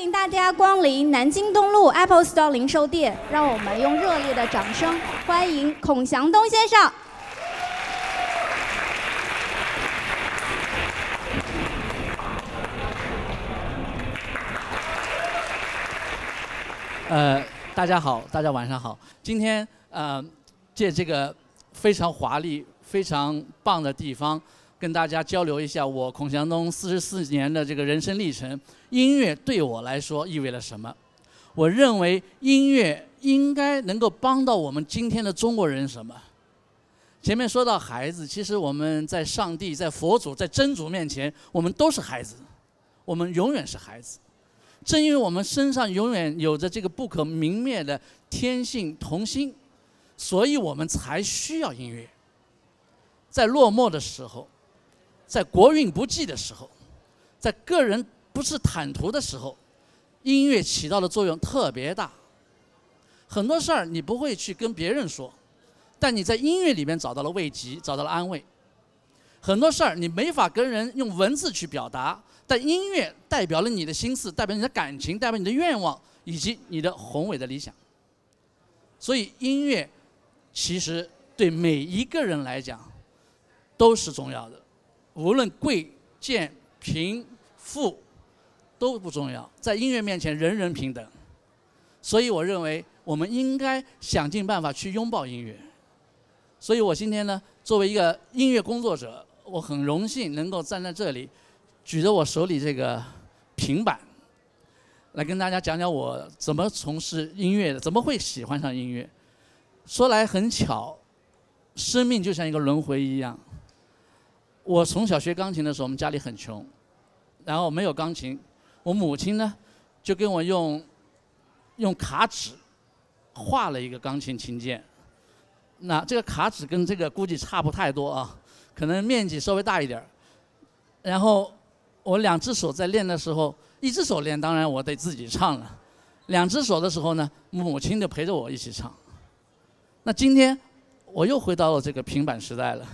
欢迎大家光临南京东路 Apple Store 零售店，让我们用热烈的掌声欢迎孔祥东先生。呃，大家好，大家晚上好。今天呃，借这个非常华丽、非常棒的地方，跟大家交流一下我孔祥东四十四年的这个人生历程。音乐对我来说意味了什么？我认为音乐应该能够帮到我们今天的中国人什么？前面说到孩子，其实我们在上帝、在佛祖、在真主面前，我们都是孩子，我们永远是孩子。正因为我们身上永远有着这个不可泯灭的天性童心，所以我们才需要音乐。在落寞的时候，在国运不济的时候，在个人不是坦途的时候，音乐起到的作用特别大。很多事儿你不会去跟别人说，但你在音乐里面找到了慰藉，找到了安慰。很多事儿你没法跟人用文字去表达。但音乐代表了你的心思，代表你的感情，代表你的愿望，以及你的宏伟的理想。所以音乐其实对每一个人来讲都是重要的，无论贵贱贫富都不重要，在音乐面前人人平等。所以我认为我们应该想尽办法去拥抱音乐。所以我今天呢，作为一个音乐工作者，我很荣幸能够站在这里。举着我手里这个平板，来跟大家讲讲我怎么从事音乐的，怎么会喜欢上音乐。说来很巧，生命就像一个轮回一样。我从小学钢琴的时候，我们家里很穷，然后没有钢琴，我母亲呢就跟我用用卡纸画了一个钢琴琴键。那这个卡纸跟这个估计差不太多啊，可能面积稍微大一点儿，然后。我两只手在练的时候，一只手练，当然我得自己唱了；两只手的时候呢，母亲就陪着我一起唱。那今天我又回到了这个平板时代了，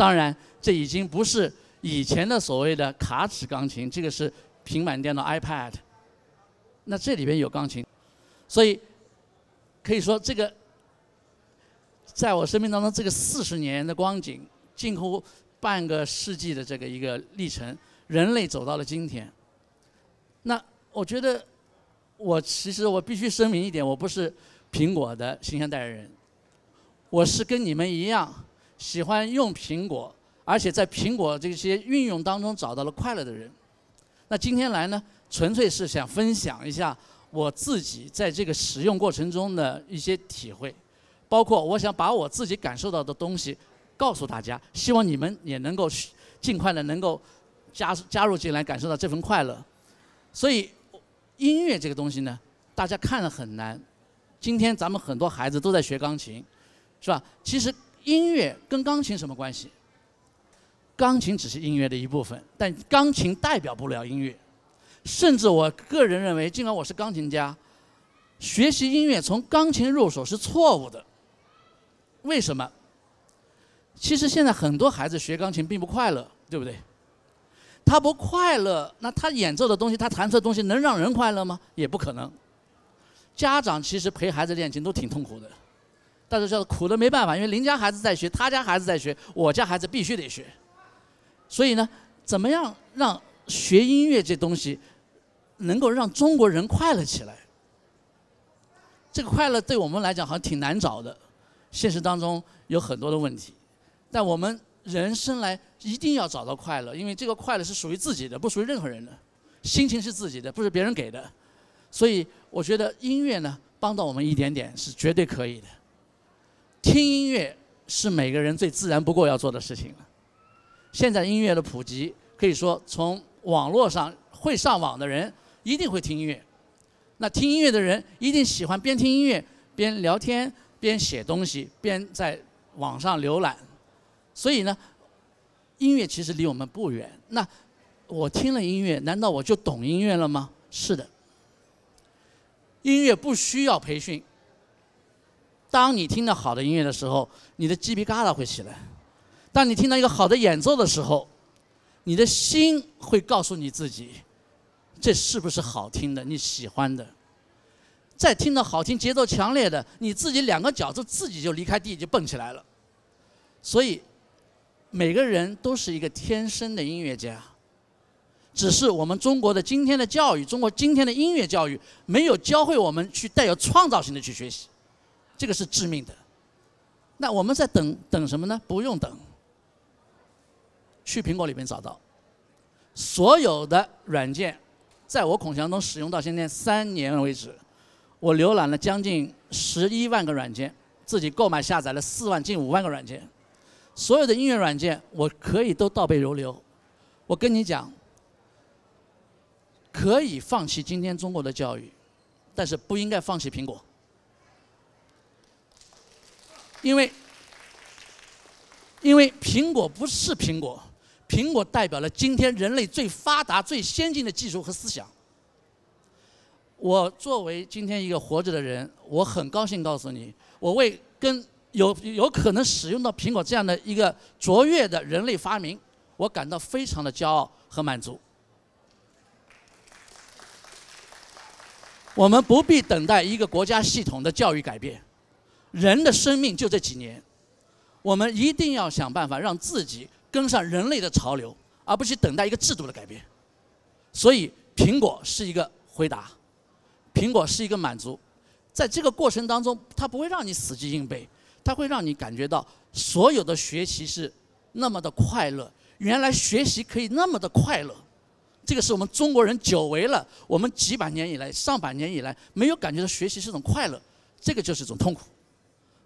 当然这已经不是以前的所谓的卡尺钢琴，这个是平板电脑 iPad。那这里边有钢琴，所以可以说这个在我生命当中这个四十年的光景，近乎半个世纪的这个一个历程。人类走到了今天，那我觉得，我其实我必须声明一点，我不是苹果的形象代言人，我是跟你们一样喜欢用苹果，而且在苹果这些运用当中找到了快乐的人。那今天来呢，纯粹是想分享一下我自己在这个使用过程中的一些体会，包括我想把我自己感受到的东西告诉大家，希望你们也能够尽快的能够。加加入进来，感受到这份快乐。所以，音乐这个东西呢，大家看了很难。今天咱们很多孩子都在学钢琴，是吧？其实音乐跟钢琴什么关系？钢琴只是音乐的一部分，但钢琴代表不了音乐。甚至我个人认为，尽管我是钢琴家，学习音乐从钢琴入手是错误的。为什么？其实现在很多孩子学钢琴并不快乐，对不对？他不快乐，那他演奏的东西，他弹出的东西能让人快乐吗？也不可能。家长其实陪孩子练琴都挺痛苦的，但是叫苦的没办法，因为邻家孩子在学，他家孩子在学，我家孩子必须得学。所以呢，怎么样让学音乐这东西能够让中国人快乐起来？这个快乐对我们来讲好像挺难找的，现实当中有很多的问题，但我们。人生来一定要找到快乐，因为这个快乐是属于自己的，不属于任何人的。心情是自己的，不是别人给的。所以我觉得音乐呢，帮到我们一点点是绝对可以的。听音乐是每个人最自然不过要做的事情了。现在音乐的普及，可以说从网络上会上网的人一定会听音乐。那听音乐的人一定喜欢边听音乐边聊天边写东西边在网上浏览。所以呢，音乐其实离我们不远。那我听了音乐，难道我就懂音乐了吗？是的。音乐不需要培训。当你听到好的音乐的时候，你的鸡皮疙瘩会起来；当你听到一个好的演奏的时候，你的心会告诉你自己，这是不是好听的？你喜欢的？再听到好听、节奏强烈的，你自己两个脚就自己就离开地就蹦起来了。所以，每个人都是一个天生的音乐家，只是我们中国的今天的教育，中国今天的音乐教育没有教会我们去带有创造性的去学习，这个是致命的。那我们在等等什么呢？不用等，去苹果里面找到所有的软件，在我孔祥东使用到现在三年为止。我浏览了将近十一万个软件，自己购买下载了四万近五万个软件，所有的音乐软件我可以都倒背如流。我跟你讲，可以放弃今天中国的教育，但是不应该放弃苹果，因为因为苹果不是苹果，苹果代表了今天人类最发达、最先进的技术和思想。我作为今天一个活着的人，我很高兴告诉你，我为跟有有可能使用到苹果这样的一个卓越的人类发明，我感到非常的骄傲和满足。我们不必等待一个国家系统的教育改变，人的生命就这几年，我们一定要想办法让自己跟上人类的潮流，而不是等待一个制度的改变。所以，苹果是一个回答。苹果是一个满足，在这个过程当中，它不会让你死记硬背，它会让你感觉到所有的学习是那么的快乐。原来学习可以那么的快乐，这个是我们中国人久违了。我们几百年以来、上百年以来没有感觉到学习是种快乐，这个就是一种痛苦。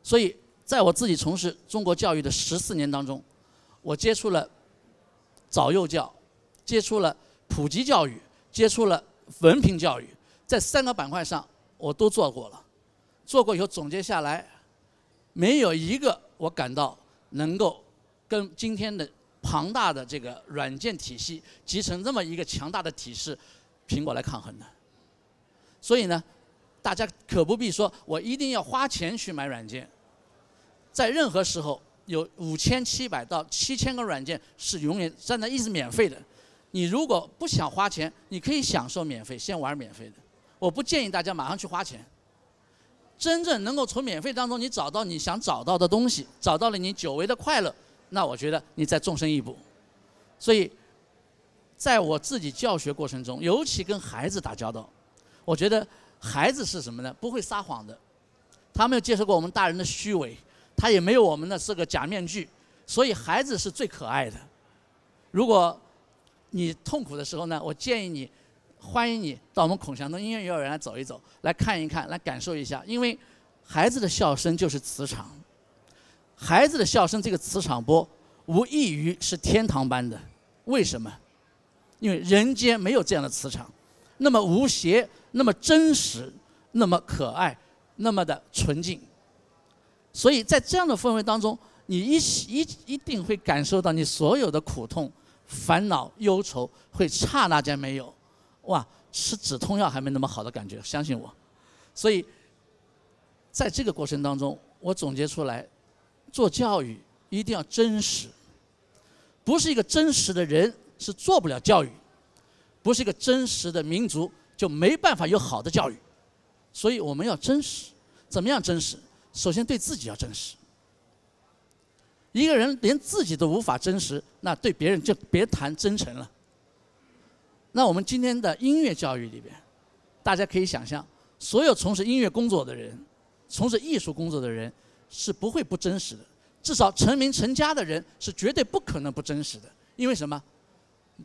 所以，在我自己从事中国教育的十四年当中，我接触了早幼教，接触了普及教育，接触了文凭教育。在三个板块上，我都做过了，做过以后总结下来，没有一个我感到能够跟今天的庞大的这个软件体系集成这么一个强大的体系，苹果来抗衡的。所以呢，大家可不必说我一定要花钱去买软件，在任何时候有五千七百到七千个软件是永远站在一直免费的，你如果不想花钱，你可以享受免费，先玩免费的。我不建议大家马上去花钱。真正能够从免费当中你找到你想找到的东西，找到了你久违的快乐，那我觉得你再纵身一步。所以，在我自己教学过程中，尤其跟孩子打交道，我觉得孩子是什么呢？不会撒谎的，他没有接受过我们大人的虚伪，他也没有我们的这个假面具，所以孩子是最可爱的。如果你痛苦的时候呢，我建议你。欢迎你到我们孔祥东音乐幼儿园来走一走，来看一看，来感受一下。因为孩子的笑声就是磁场，孩子的笑声这个磁场波无异于是天堂般的。为什么？因为人间没有这样的磁场，那么无邪，那么真实，那么可爱，那么的纯净。所以在这样的氛围当中，你一一一定会感受到你所有的苦痛、烦恼、忧愁会刹那间没有。哇，吃止痛药还没那么好的感觉，相信我。所以，在这个过程当中，我总结出来，做教育一定要真实。不是一个真实的人是做不了教育，不是一个真实的民族就没办法有好的教育。所以我们要真实，怎么样真实？首先对自己要真实。一个人连自己都无法真实，那对别人就别谈真诚了。那我们今天的音乐教育里边，大家可以想象，所有从事音乐工作的人，从事艺术工作的人，是不会不真实的。至少成名成家的人是绝对不可能不真实的。因为什么？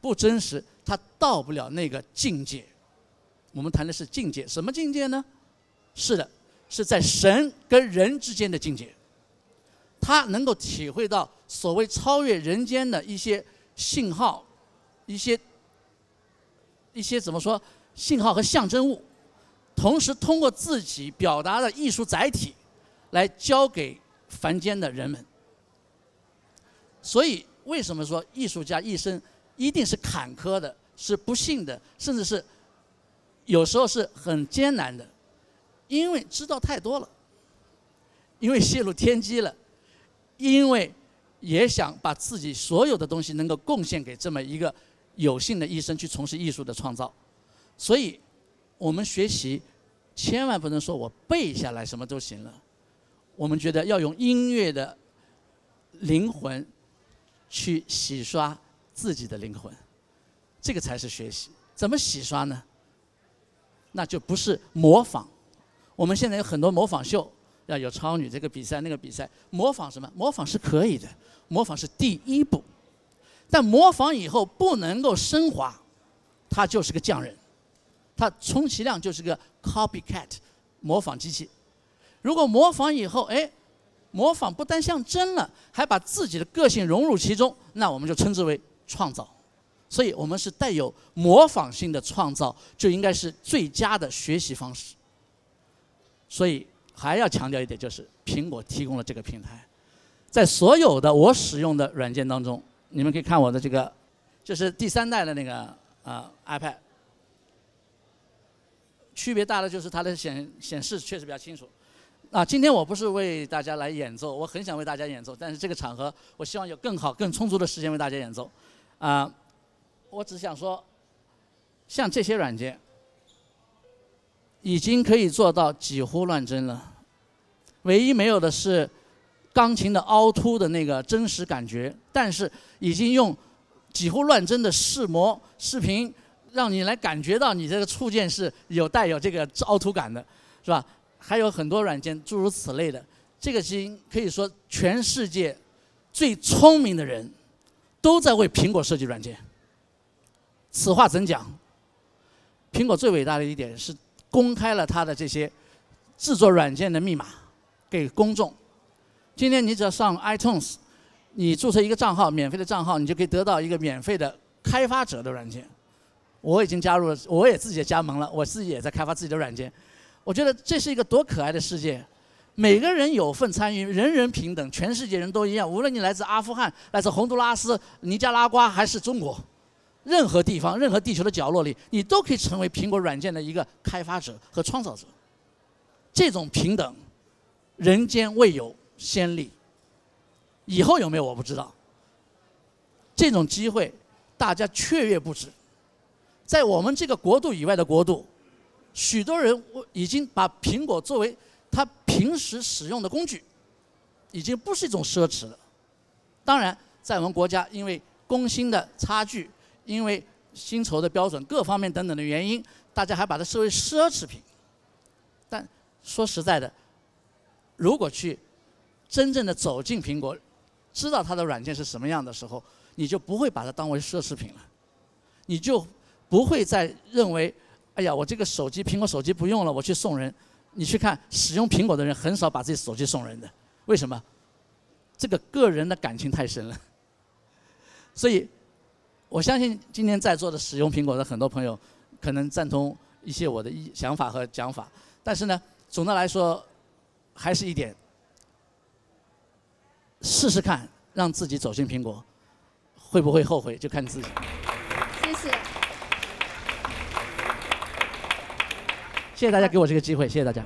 不真实，他到不了那个境界。我们谈的是境界，什么境界呢？是的，是在神跟人之间的境界。他能够体会到所谓超越人间的一些信号，一些。一些怎么说信号和象征物，同时通过自己表达的艺术载体，来交给凡间的人们。所以，为什么说艺术家一生一定是坎坷的，是不幸的，甚至是有时候是很艰难的？因为知道太多了，因为泄露天机了，因为也想把自己所有的东西能够贡献给这么一个。有幸的一生去从事艺术的创造，所以，我们学习千万不能说我背下来什么都行了。我们觉得要用音乐的灵魂去洗刷自己的灵魂，这个才是学习。怎么洗刷呢？那就不是模仿。我们现在有很多模仿秀，要有超女这个比赛那个比赛，模仿什么？模仿是可以的，模仿是第一步，但模仿以后不能够升华，他就是个匠人，他充其量就是个 copycat，模仿机器。如果模仿以后，哎，模仿不但像真了，还把自己的个性融入其中，那我们就称之为创造。所以我们是带有模仿性的创造，就应该是最佳的学习方式。所以还要强调一点，就是苹果提供了这个平台，在所有的我使用的软件当中，你们可以看我的这个，就是第三代的那个啊 iPad，区别大的就是它的显显示确实比较清楚。啊，今天我不是为大家来演奏，我很想为大家演奏，但是这个场合，我希望有更好、更充足的时间为大家演奏。啊。我只想说，像这些软件，已经可以做到几乎乱真了。唯一没有的是钢琴的凹凸的那个真实感觉，但是已经用几乎乱真的视模视频，让你来感觉到你这个触键是有带有这个凹凸感的，是吧？还有很多软件诸如此类的，这个基因可以说全世界最聪明的人都在为苹果设计软件。此话怎讲？苹果最伟大的一点是公开了他的这些制作软件的密码给公众。今天你只要上 iTunes，你注册一个账号，免费的账号，你就可以得到一个免费的开发者的软件。我已经加入了，我也自己也加盟了，我自己也在开发自己的软件。我觉得这是一个多可爱的世界，每个人有份参与，人人平等，全世界人都一样，无论你来自阿富汗、来自洪都拉斯、尼加拉瓜还是中国。任何地方、任何地球的角落里，你都可以成为苹果软件的一个开发者和创造者。这种平等，人间未有先例。以后有没有我不知道。这种机会，大家雀跃不止。在我们这个国度以外的国度，许多人已经把苹果作为他平时使用的工具，已经不是一种奢侈了。当然，在我们国家，因为工薪的差距。因为薪酬的标准各方面等等的原因，大家还把它视为奢侈品。但说实在的，如果去真正的走进苹果，知道它的软件是什么样的时候，你就不会把它当为奢侈品了。你就不会再认为，哎呀，我这个手机苹果手机不用了，我去送人。你去看使用苹果的人，很少把自己手机送人的。为什么？这个个人的感情太深了。所以。我相信今天在座的使用苹果的很多朋友，可能赞同一些我的意想法和讲法，但是呢，总的来说，还是一点，试试看，让自己走进苹果，会不会后悔就看你自己。谢谢。谢谢大家给我这个机会，谢谢大家。